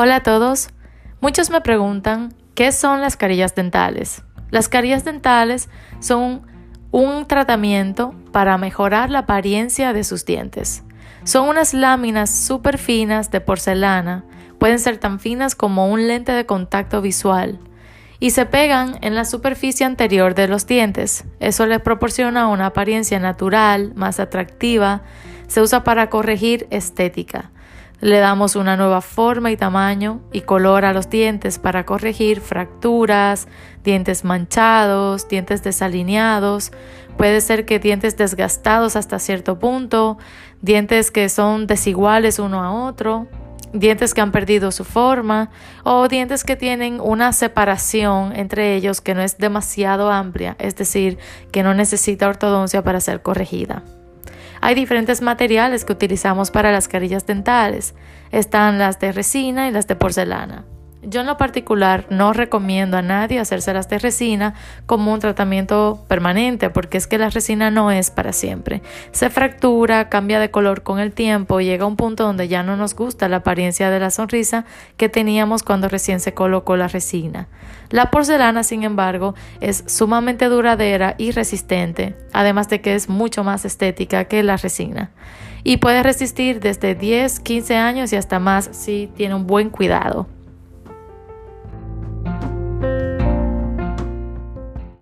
Hola a todos. Muchos me preguntan qué son las carillas dentales. Las carillas dentales son un tratamiento para mejorar la apariencia de sus dientes. Son unas láminas súper finas de porcelana, pueden ser tan finas como un lente de contacto visual, y se pegan en la superficie anterior de los dientes. Eso les proporciona una apariencia natural, más atractiva, se usa para corregir estética. Le damos una nueva forma y tamaño y color a los dientes para corregir fracturas, dientes manchados, dientes desalineados, puede ser que dientes desgastados hasta cierto punto, dientes que son desiguales uno a otro, dientes que han perdido su forma o dientes que tienen una separación entre ellos que no es demasiado amplia, es decir, que no necesita ortodoncia para ser corregida. Hay diferentes materiales que utilizamos para las carillas dentales. Están las de resina y las de porcelana. Yo en lo particular no recomiendo a nadie hacerse las de resina como un tratamiento permanente porque es que la resina no es para siempre. Se fractura, cambia de color con el tiempo y llega a un punto donde ya no nos gusta la apariencia de la sonrisa que teníamos cuando recién se colocó la resina. La porcelana, sin embargo, es sumamente duradera y resistente, además de que es mucho más estética que la resina y puede resistir desde 10, 15 años y hasta más si tiene un buen cuidado.